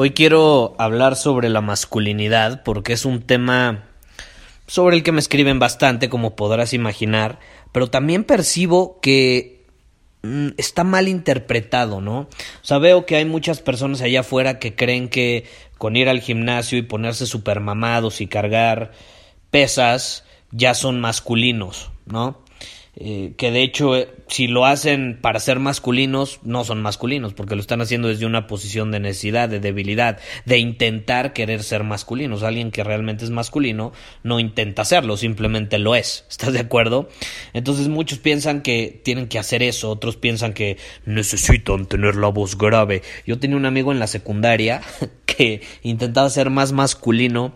Hoy quiero hablar sobre la masculinidad porque es un tema sobre el que me escriben bastante, como podrás imaginar, pero también percibo que mm, está mal interpretado, ¿no? O sea, veo que hay muchas personas allá afuera que creen que con ir al gimnasio y ponerse super mamados y cargar pesas ya son masculinos, ¿no? Eh, que de hecho eh, si lo hacen para ser masculinos no son masculinos porque lo están haciendo desde una posición de necesidad, de debilidad, de intentar querer ser masculinos. Alguien que realmente es masculino no intenta serlo, simplemente lo es. ¿Estás de acuerdo? Entonces muchos piensan que tienen que hacer eso, otros piensan que necesitan tener la voz grave. Yo tenía un amigo en la secundaria que intentaba ser más masculino.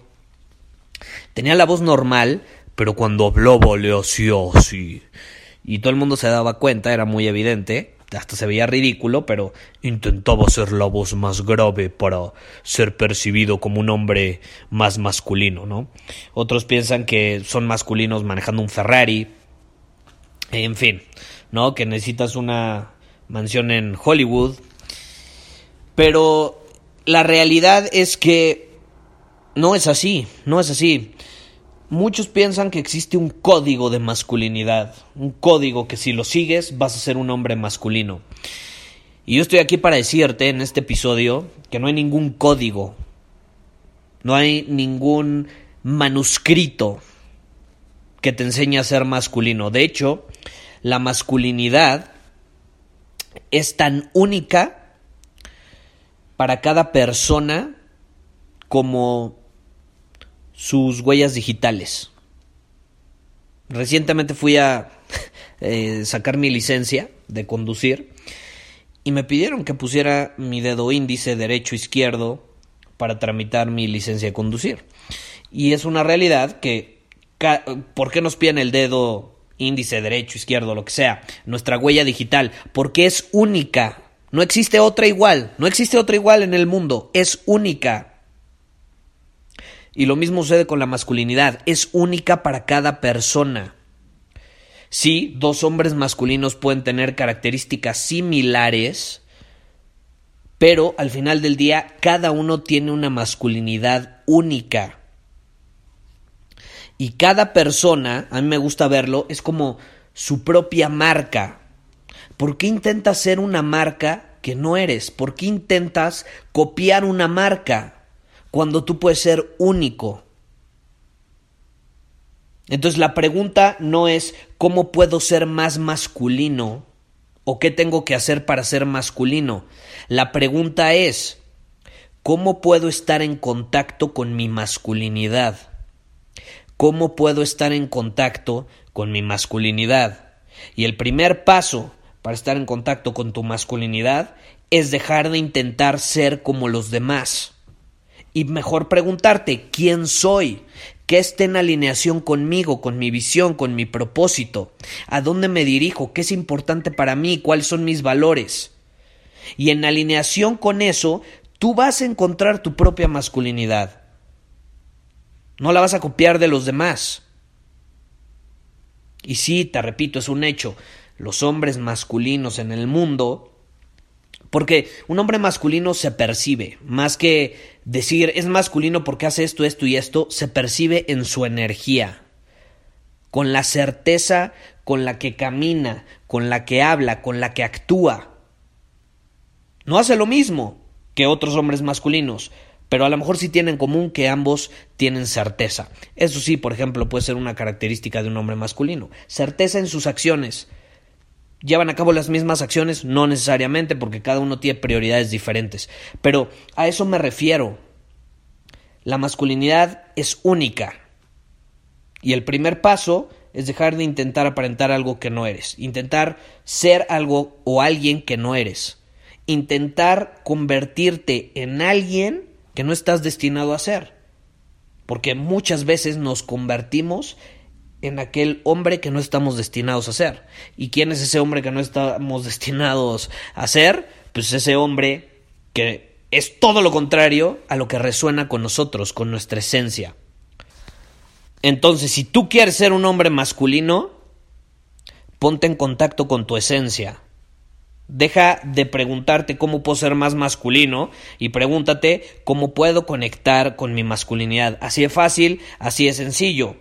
Tenía la voz normal, pero cuando hablaba le hacía así. Y todo el mundo se daba cuenta, era muy evidente, hasta se veía ridículo, pero intentaba ser la voz más grave para ser percibido como un hombre más masculino, ¿no? Otros piensan que son masculinos manejando un Ferrari, en fin, ¿no? Que necesitas una mansión en Hollywood, pero la realidad es que no es así, no es así. Muchos piensan que existe un código de masculinidad, un código que si lo sigues vas a ser un hombre masculino. Y yo estoy aquí para decirte en este episodio que no hay ningún código, no hay ningún manuscrito que te enseñe a ser masculino. De hecho, la masculinidad es tan única para cada persona como sus huellas digitales. Recientemente fui a eh, sacar mi licencia de conducir y me pidieron que pusiera mi dedo índice derecho izquierdo para tramitar mi licencia de conducir. Y es una realidad que ¿por qué nos piden el dedo índice derecho, izquierdo, lo que sea? Nuestra huella digital, porque es única. No existe otra igual, no existe otra igual en el mundo, es única. Y lo mismo sucede con la masculinidad, es única para cada persona. Sí, dos hombres masculinos pueden tener características similares, pero al final del día cada uno tiene una masculinidad única. Y cada persona, a mí me gusta verlo, es como su propia marca. ¿Por qué intentas ser una marca que no eres? ¿Por qué intentas copiar una marca? Cuando tú puedes ser único. Entonces la pregunta no es cómo puedo ser más masculino o qué tengo que hacer para ser masculino. La pregunta es cómo puedo estar en contacto con mi masculinidad. ¿Cómo puedo estar en contacto con mi masculinidad? Y el primer paso para estar en contacto con tu masculinidad es dejar de intentar ser como los demás y mejor preguntarte quién soy, qué está en alineación conmigo, con mi visión, con mi propósito, a dónde me dirijo, qué es importante para mí, cuáles son mis valores. Y en alineación con eso, tú vas a encontrar tu propia masculinidad. No la vas a copiar de los demás. Y sí, te repito, es un hecho. Los hombres masculinos en el mundo porque un hombre masculino se percibe, más que decir es masculino porque hace esto, esto y esto, se percibe en su energía, con la certeza con la que camina, con la que habla, con la que actúa. No hace lo mismo que otros hombres masculinos, pero a lo mejor sí tienen en común que ambos tienen certeza. Eso sí, por ejemplo, puede ser una característica de un hombre masculino. Certeza en sus acciones. ¿Llevan a cabo las mismas acciones? No necesariamente, porque cada uno tiene prioridades diferentes. Pero a eso me refiero. La masculinidad es única. Y el primer paso es dejar de intentar aparentar algo que no eres. Intentar ser algo o alguien que no eres. Intentar convertirte en alguien que no estás destinado a ser. Porque muchas veces nos convertimos en aquel hombre que no estamos destinados a ser. ¿Y quién es ese hombre que no estamos destinados a ser? Pues ese hombre que es todo lo contrario a lo que resuena con nosotros, con nuestra esencia. Entonces, si tú quieres ser un hombre masculino, ponte en contacto con tu esencia. Deja de preguntarte cómo puedo ser más masculino y pregúntate cómo puedo conectar con mi masculinidad. Así de fácil, así de sencillo.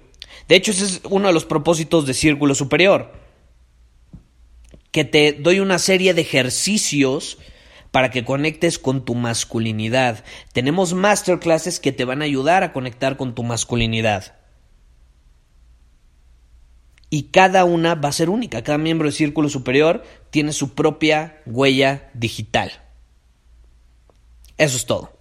De hecho, ese es uno de los propósitos de Círculo Superior. Que te doy una serie de ejercicios para que conectes con tu masculinidad. Tenemos masterclasses que te van a ayudar a conectar con tu masculinidad. Y cada una va a ser única. Cada miembro de Círculo Superior tiene su propia huella digital. Eso es todo.